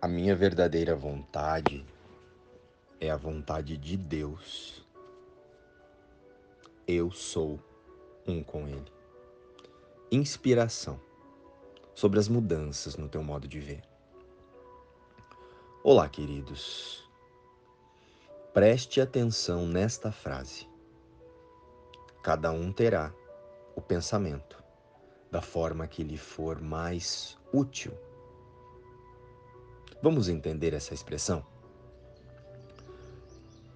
A minha verdadeira vontade é a vontade de Deus. Eu sou um com Ele. Inspiração sobre as mudanças no teu modo de ver. Olá, queridos. Preste atenção nesta frase. Cada um terá o pensamento da forma que lhe for mais útil Vamos entender essa expressão?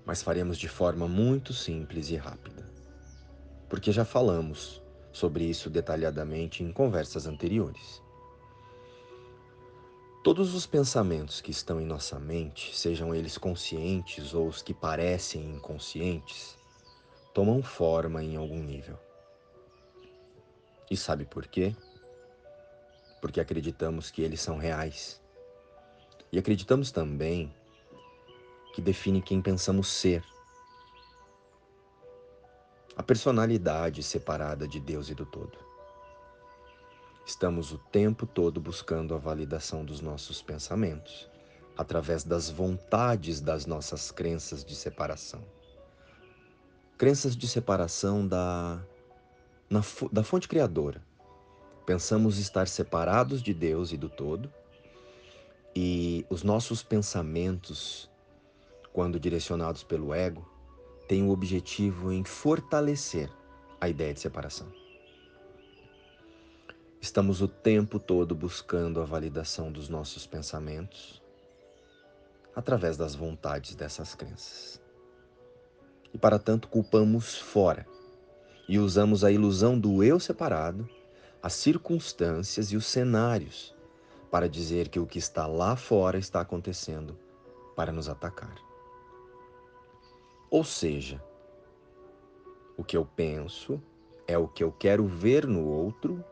Mas faremos de forma muito simples e rápida, porque já falamos sobre isso detalhadamente em conversas anteriores. Todos os pensamentos que estão em nossa mente, sejam eles conscientes ou os que parecem inconscientes, tomam forma em algum nível. E sabe por quê? Porque acreditamos que eles são reais e acreditamos também que define quem pensamos ser. A personalidade separada de Deus e do todo. Estamos o tempo todo buscando a validação dos nossos pensamentos, através das vontades das nossas crenças de separação. Crenças de separação da, na, da fonte criadora. Pensamos estar separados de Deus e do todo e os nossos pensamentos, quando direcionados pelo ego, têm o objetivo em fortalecer a ideia de separação. Estamos o tempo todo buscando a validação dos nossos pensamentos através das vontades dessas crenças. E para tanto culpamos fora e usamos a ilusão do eu separado, as circunstâncias e os cenários para dizer que o que está lá fora está acontecendo para nos atacar. Ou seja, o que eu penso é o que eu quero ver no outro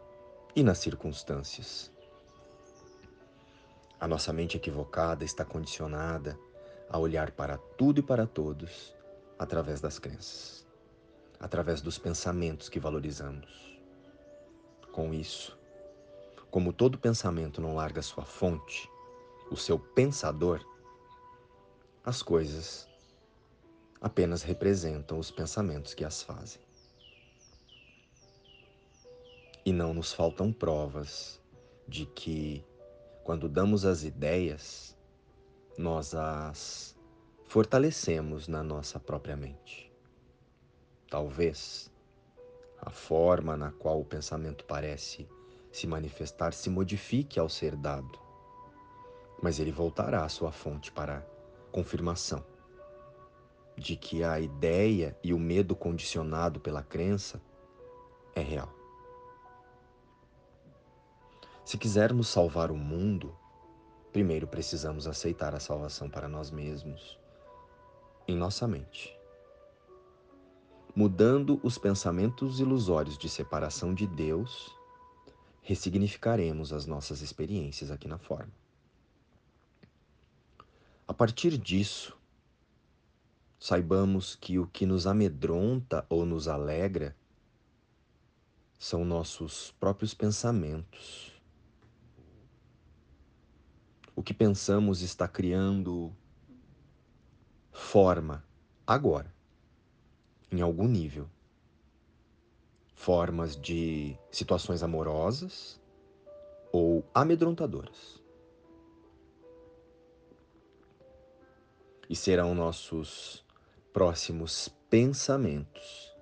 e nas circunstâncias. A nossa mente equivocada está condicionada a olhar para tudo e para todos através das crenças, através dos pensamentos que valorizamos. Com isso, como todo pensamento não larga sua fonte, o seu pensador, as coisas apenas representam os pensamentos que as fazem. E não nos faltam provas de que, quando damos as ideias, nós as fortalecemos na nossa própria mente. Talvez a forma na qual o pensamento parece se manifestar se modifique ao ser dado, mas ele voltará à sua fonte para confirmação de que a ideia e o medo condicionado pela crença é real. Se quisermos salvar o mundo, primeiro precisamos aceitar a salvação para nós mesmos, em nossa mente. Mudando os pensamentos ilusórios de separação de Deus ressignificaremos as nossas experiências aqui na forma. A partir disso, saibamos que o que nos amedronta ou nos alegra são nossos próprios pensamentos. O que pensamos está criando forma agora, em algum nível formas de situações amorosas ou amedrontadoras. E serão nossos próximos pensamentos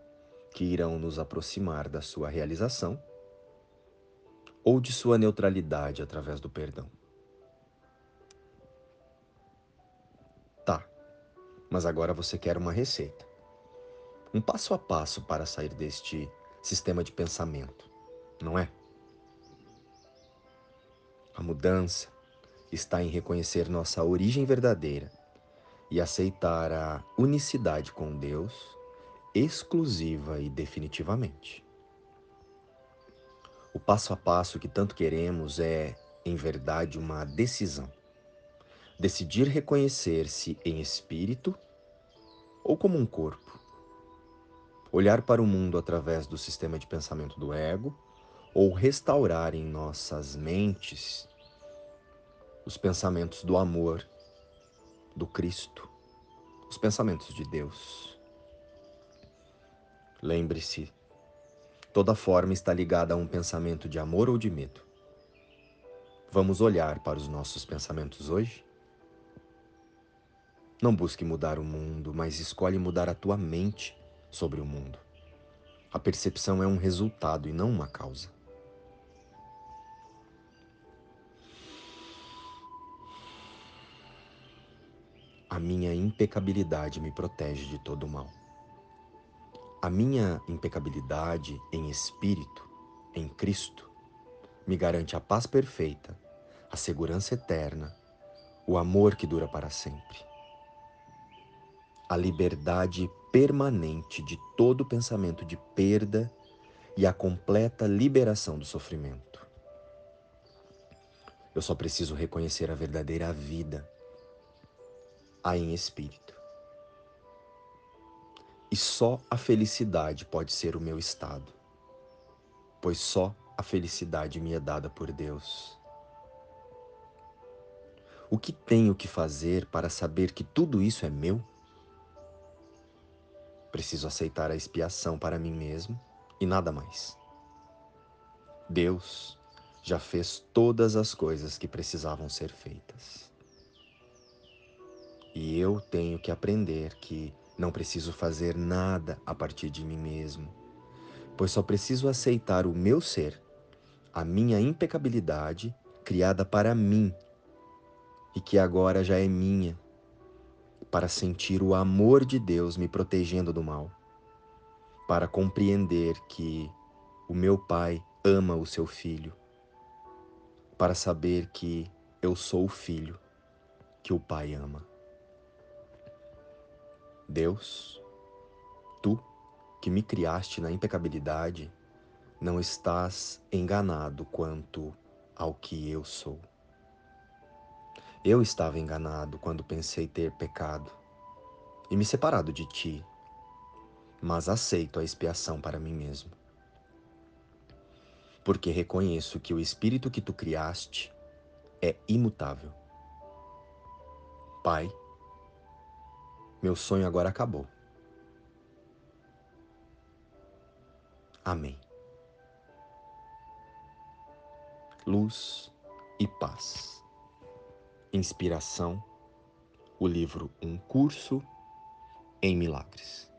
que irão nos aproximar da sua realização ou de sua neutralidade através do perdão. Tá, mas agora você quer uma receita. Um passo a passo para sair deste sistema de pensamento, não é? A mudança está em reconhecer nossa origem verdadeira e aceitar a unicidade com Deus exclusiva e definitivamente. O passo a passo que tanto queremos é, em verdade, uma decisão. Decidir reconhecer-se em espírito ou como um corpo olhar para o mundo através do sistema de pensamento do ego ou restaurar em nossas mentes os pensamentos do amor, do Cristo, os pensamentos de Deus. Lembre-se, toda forma está ligada a um pensamento de amor ou de medo. Vamos olhar para os nossos pensamentos hoje? Não busque mudar o mundo, mas escolhe mudar a tua mente sobre o mundo. A percepção é um resultado e não uma causa. A minha impecabilidade me protege de todo o mal. A minha impecabilidade em espírito, em Cristo, me garante a paz perfeita, a segurança eterna, o amor que dura para sempre. A liberdade permanente de todo pensamento de perda e a completa liberação do sofrimento. Eu só preciso reconhecer a verdadeira vida aí em espírito. E só a felicidade pode ser o meu estado, pois só a felicidade me é dada por Deus. O que tenho que fazer para saber que tudo isso é meu? Preciso aceitar a expiação para mim mesmo e nada mais. Deus já fez todas as coisas que precisavam ser feitas. E eu tenho que aprender que não preciso fazer nada a partir de mim mesmo, pois só preciso aceitar o meu ser, a minha impecabilidade criada para mim e que agora já é minha, para sentir o amor de Deus me protegendo do mal, para compreender que o meu Pai ama o seu filho, para saber que eu sou o filho que o Pai ama. Deus, tu que me criaste na impecabilidade, não estás enganado quanto ao que eu sou. Eu estava enganado quando pensei ter pecado e me separado de ti, mas aceito a expiação para mim mesmo. Porque reconheço que o espírito que tu criaste é imutável. Pai, meu sonho agora acabou. Amém. Luz e paz. Inspiração. O livro Um Curso em Milagres.